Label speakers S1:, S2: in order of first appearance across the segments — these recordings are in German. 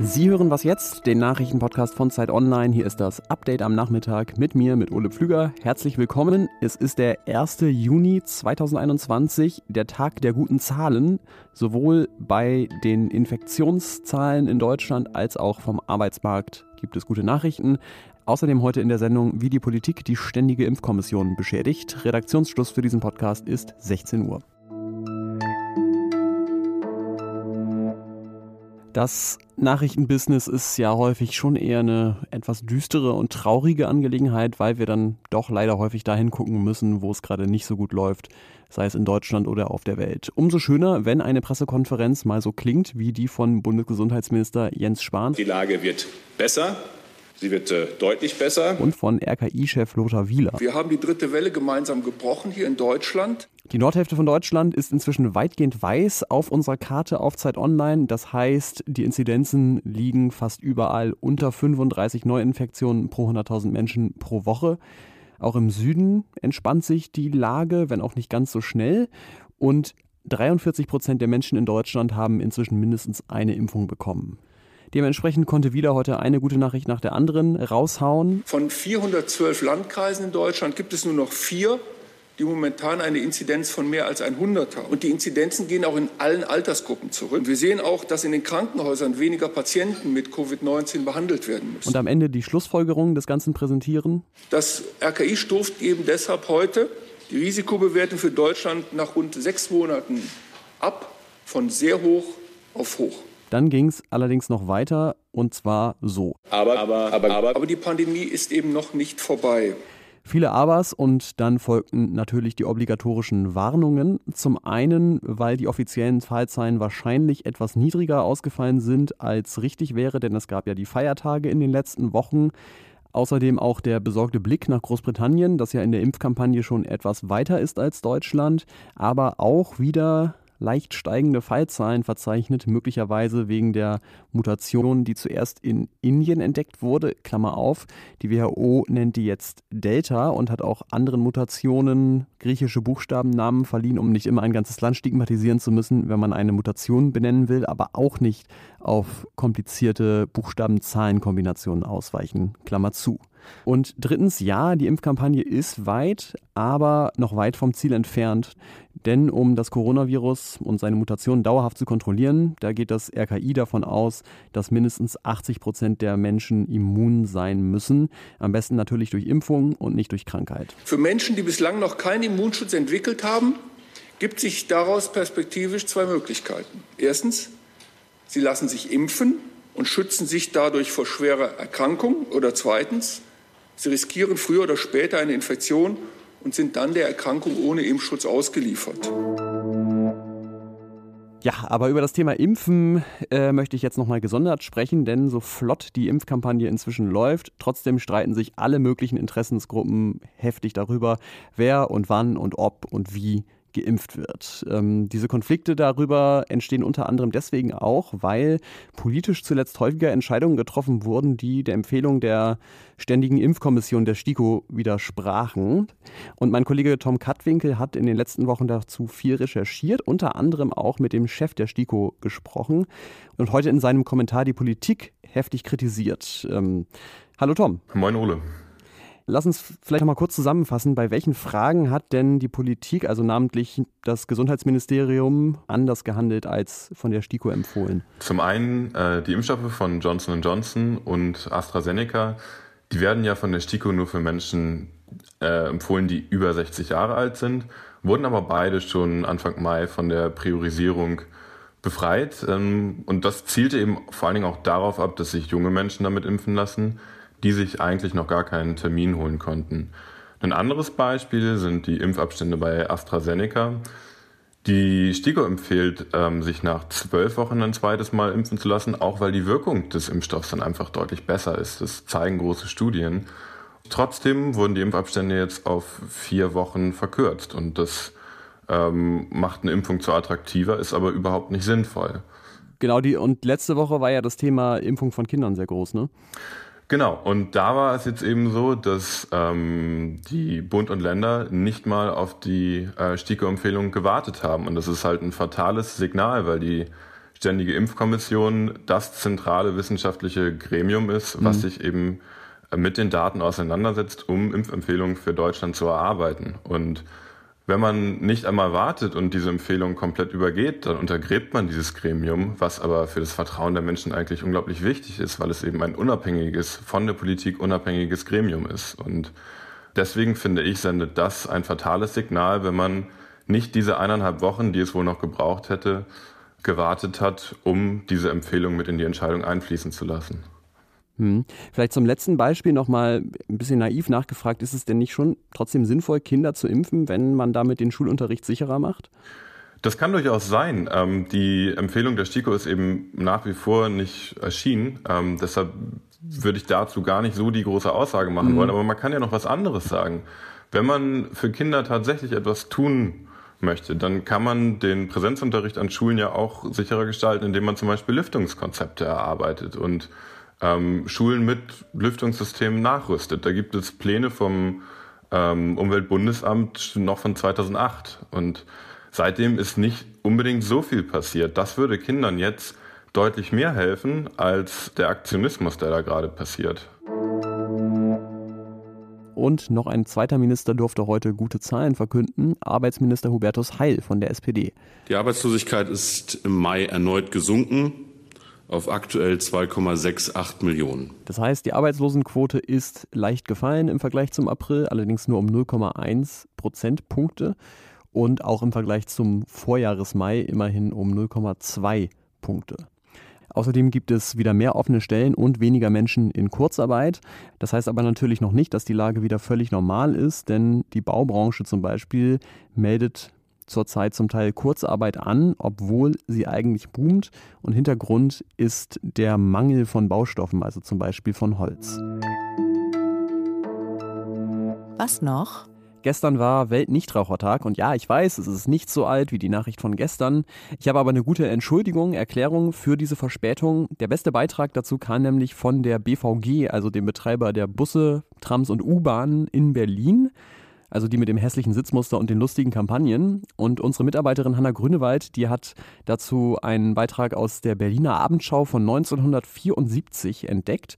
S1: Sie hören was jetzt, den Nachrichtenpodcast von Zeit Online. Hier ist das Update am Nachmittag mit mir, mit Ole Pflüger. Herzlich willkommen. Es ist der 1. Juni 2021, der Tag der guten Zahlen, sowohl bei den Infektionszahlen in Deutschland als auch vom Arbeitsmarkt gibt es gute Nachrichten. Außerdem heute in der Sendung, wie die Politik die Ständige Impfkommission beschädigt. Redaktionsschluss für diesen Podcast ist 16 Uhr. Das Nachrichtenbusiness ist ja häufig schon eher eine etwas düstere und traurige Angelegenheit, weil wir dann doch leider häufig dahin gucken müssen, wo es gerade nicht so gut läuft, sei es in Deutschland oder auf der Welt. Umso schöner, wenn eine Pressekonferenz mal so klingt wie die von Bundesgesundheitsminister Jens Spahn.
S2: Die Lage wird besser. Sie wird äh, deutlich besser.
S1: Und von RKI-Chef Lothar Wieler.
S3: Wir haben die dritte Welle gemeinsam gebrochen hier in Deutschland.
S1: Die Nordhälfte von Deutschland ist inzwischen weitgehend weiß auf unserer Karte auf Zeit Online. Das heißt, die Inzidenzen liegen fast überall unter 35 Neuinfektionen pro 100.000 Menschen pro Woche. Auch im Süden entspannt sich die Lage, wenn auch nicht ganz so schnell. Und 43 Prozent der Menschen in Deutschland haben inzwischen mindestens eine Impfung bekommen. Dementsprechend konnte wieder heute eine gute Nachricht nach der anderen raushauen.
S3: Von 412 Landkreisen in Deutschland gibt es nur noch vier, die momentan eine Inzidenz von mehr als 100 haben. Und die Inzidenzen gehen auch in allen Altersgruppen zurück. Wir sehen auch, dass in den Krankenhäusern weniger Patienten mit Covid-19 behandelt werden müssen.
S1: Und am Ende die Schlussfolgerung des Ganzen präsentieren.
S3: Das RKI stuft eben deshalb heute die Risikobewertung für Deutschland nach rund sechs Monaten ab von sehr hoch auf hoch.
S1: Dann ging es allerdings noch weiter und zwar so.
S3: Aber, aber, aber, aber, aber die Pandemie ist eben noch nicht vorbei.
S1: Viele Abers und dann folgten natürlich die obligatorischen Warnungen. Zum einen, weil die offiziellen Fallzahlen wahrscheinlich etwas niedriger ausgefallen sind, als richtig wäre, denn es gab ja die Feiertage in den letzten Wochen. Außerdem auch der besorgte Blick nach Großbritannien, das ja in der Impfkampagne schon etwas weiter ist als Deutschland, aber auch wieder leicht steigende Fallzahlen verzeichnet, möglicherweise wegen der Mutation, die zuerst in Indien entdeckt wurde. Klammer auf, die WHO nennt die jetzt Delta und hat auch anderen Mutationen griechische Buchstabennamen verliehen, um nicht immer ein ganzes Land stigmatisieren zu müssen, wenn man eine Mutation benennen will, aber auch nicht auf komplizierte Buchstaben-Zahlen-Kombinationen ausweichen. Klammer zu. Und drittens, ja, die Impfkampagne ist weit, aber noch weit vom Ziel entfernt. Denn um das Coronavirus und seine Mutationen dauerhaft zu kontrollieren, da geht das RKI davon aus, dass mindestens 80 Prozent der Menschen immun sein müssen. Am besten natürlich durch Impfung und nicht durch Krankheit.
S3: Für Menschen, die bislang noch keinen Immunschutz entwickelt haben, gibt sich daraus perspektivisch zwei Möglichkeiten. Erstens, sie lassen sich impfen und schützen sich dadurch vor schwerer Erkrankung. Oder zweitens, sie riskieren früher oder später eine Infektion und sind dann der Erkrankung ohne Impfschutz ausgeliefert.
S1: Ja, aber über das Thema Impfen äh, möchte ich jetzt nochmal gesondert sprechen, denn so flott die Impfkampagne inzwischen läuft, trotzdem streiten sich alle möglichen Interessensgruppen heftig darüber, wer und wann und ob und wie geimpft wird. Ähm, diese Konflikte darüber entstehen unter anderem deswegen auch, weil politisch zuletzt häufiger Entscheidungen getroffen wurden, die der Empfehlung der Ständigen Impfkommission der STIKO widersprachen. Und mein Kollege Tom Kattwinkel hat in den letzten Wochen dazu viel recherchiert, unter anderem auch mit dem Chef der STIKO gesprochen und heute in seinem Kommentar die Politik heftig kritisiert. Ähm, hallo Tom.
S4: Moin Ole.
S1: Lass uns vielleicht noch mal kurz zusammenfassen, bei welchen Fragen hat denn die Politik, also namentlich das Gesundheitsministerium, anders gehandelt als von der STIKO empfohlen?
S4: Zum einen äh, die Impfstoffe von Johnson Johnson und AstraZeneca, die werden ja von der STIKO nur für Menschen äh, empfohlen, die über 60 Jahre alt sind, wurden aber beide schon Anfang Mai von der Priorisierung befreit. Ähm, und das zielte eben vor allen Dingen auch darauf ab, dass sich junge Menschen damit impfen lassen die sich eigentlich noch gar keinen Termin holen konnten. Ein anderes Beispiel sind die Impfabstände bei AstraZeneca. Die STIKO empfiehlt, ähm, sich nach zwölf Wochen ein zweites Mal impfen zu lassen, auch weil die Wirkung des Impfstoffs dann einfach deutlich besser ist. Das zeigen große Studien. Trotzdem wurden die Impfabstände jetzt auf vier Wochen verkürzt und das ähm, macht eine Impfung zu attraktiver, ist aber überhaupt nicht sinnvoll.
S1: Genau, die, und letzte Woche war ja das Thema Impfung von Kindern sehr groß, ne?
S4: Genau, und da war es jetzt eben so, dass ähm, die Bund und Länder nicht mal auf die äh, STIKO-Empfehlung gewartet haben. Und das ist halt ein fatales Signal, weil die Ständige Impfkommission das zentrale wissenschaftliche Gremium ist, was mhm. sich eben äh, mit den Daten auseinandersetzt, um Impfempfehlungen für Deutschland zu erarbeiten. Und wenn man nicht einmal wartet und diese Empfehlung komplett übergeht, dann untergräbt man dieses Gremium, was aber für das Vertrauen der Menschen eigentlich unglaublich wichtig ist, weil es eben ein unabhängiges, von der Politik unabhängiges Gremium ist. Und deswegen finde ich, sendet das ein fatales Signal, wenn man nicht diese eineinhalb Wochen, die es wohl noch gebraucht hätte, gewartet hat, um diese Empfehlung mit in die Entscheidung einfließen zu lassen.
S1: Hm. Vielleicht zum letzten Beispiel nochmal ein bisschen naiv nachgefragt, ist es denn nicht schon trotzdem sinnvoll, Kinder zu impfen, wenn man damit den Schulunterricht sicherer macht?
S4: Das kann durchaus sein. Ähm, die Empfehlung der STIKO ist eben nach wie vor nicht erschienen. Ähm, deshalb würde ich dazu gar nicht so die große Aussage machen mhm. wollen. Aber man kann ja noch was anderes sagen. Wenn man für Kinder tatsächlich etwas tun möchte, dann kann man den Präsenzunterricht an Schulen ja auch sicherer gestalten, indem man zum Beispiel Lüftungskonzepte erarbeitet und ähm, Schulen mit Lüftungssystemen nachrüstet. Da gibt es Pläne vom ähm, Umweltbundesamt noch von 2008 und seitdem ist nicht unbedingt so viel passiert. Das würde Kindern jetzt deutlich mehr helfen als der Aktionismus, der da gerade passiert.
S1: Und noch ein zweiter Minister durfte heute gute Zahlen verkünden, Arbeitsminister Hubertus Heil von der SPD.
S5: Die Arbeitslosigkeit ist im Mai erneut gesunken auf aktuell 2,68 Millionen.
S1: Das heißt, die Arbeitslosenquote ist leicht gefallen im Vergleich zum April, allerdings nur um 0,1 Prozentpunkte und auch im Vergleich zum Vorjahresmai immerhin um 0,2 Punkte. Außerdem gibt es wieder mehr offene Stellen und weniger Menschen in Kurzarbeit. Das heißt aber natürlich noch nicht, dass die Lage wieder völlig normal ist, denn die Baubranche zum Beispiel meldet zurzeit zum Teil Kurzarbeit an, obwohl sie eigentlich boomt. Und Hintergrund ist der Mangel von Baustoffen, also zum Beispiel von Holz.
S6: Was noch?
S1: Gestern war Weltnichtrauchertag und ja, ich weiß, es ist nicht so alt wie die Nachricht von gestern. Ich habe aber eine gute Entschuldigung, Erklärung für diese Verspätung. Der beste Beitrag dazu kam nämlich von der BVG, also dem Betreiber der Busse, Trams und U-Bahnen in Berlin also die mit dem hässlichen Sitzmuster und den lustigen Kampagnen. Und unsere Mitarbeiterin Hanna Grünewald, die hat dazu einen Beitrag aus der Berliner Abendschau von 1974 entdeckt.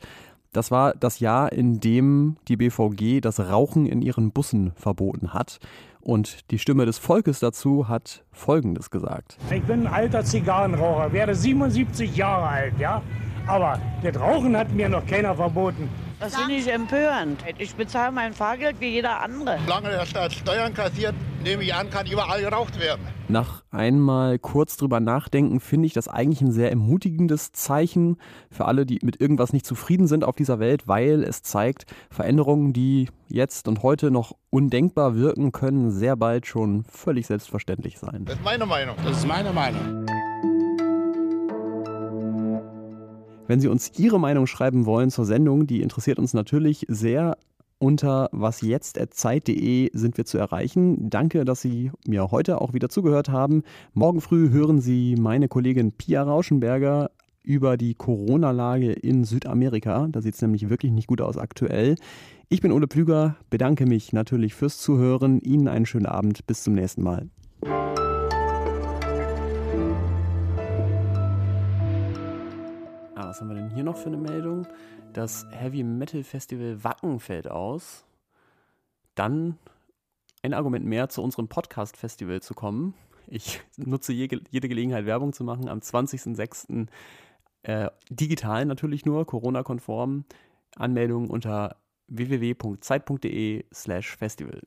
S1: Das war das Jahr, in dem die BVG das Rauchen in ihren Bussen verboten hat. Und die Stimme des Volkes dazu hat Folgendes gesagt.
S7: Ich bin ein alter Zigarrenraucher, werde 77 Jahre alt, ja. Aber das Rauchen hat mir noch keiner verboten.
S8: Das finde ich empörend. Ich bezahle mein Fahrgeld wie jeder andere.
S9: Solange der Staat Steuern kassiert, nehme ich an, kann überall geraucht werden.
S1: Nach einmal kurz drüber nachdenken, finde ich das eigentlich ein sehr ermutigendes Zeichen für alle, die mit irgendwas nicht zufrieden sind auf dieser Welt, weil es zeigt, Veränderungen, die jetzt und heute noch undenkbar wirken, können sehr bald schon völlig selbstverständlich sein.
S9: Das ist meine Meinung.
S7: Das ist meine Meinung.
S1: Wenn Sie uns Ihre Meinung schreiben wollen zur Sendung, die interessiert uns natürlich sehr. Unter wasjetzt.zeit.de sind wir zu erreichen. Danke, dass Sie mir heute auch wieder zugehört haben. Morgen früh hören Sie meine Kollegin Pia Rauschenberger über die Corona-Lage in Südamerika. Da sieht es nämlich wirklich nicht gut aus aktuell. Ich bin Ole Plüger, bedanke mich natürlich fürs Zuhören. Ihnen einen schönen Abend. Bis zum nächsten Mal. Was haben wir denn hier noch für eine Meldung? Das Heavy Metal Festival Wacken fällt aus. Dann ein Argument mehr, zu unserem Podcast-Festival zu kommen. Ich nutze jede Gelegenheit, Werbung zu machen. Am 20.06. Äh, digital natürlich nur, Corona-konform. Anmeldung unter www.zeit.de slash festival.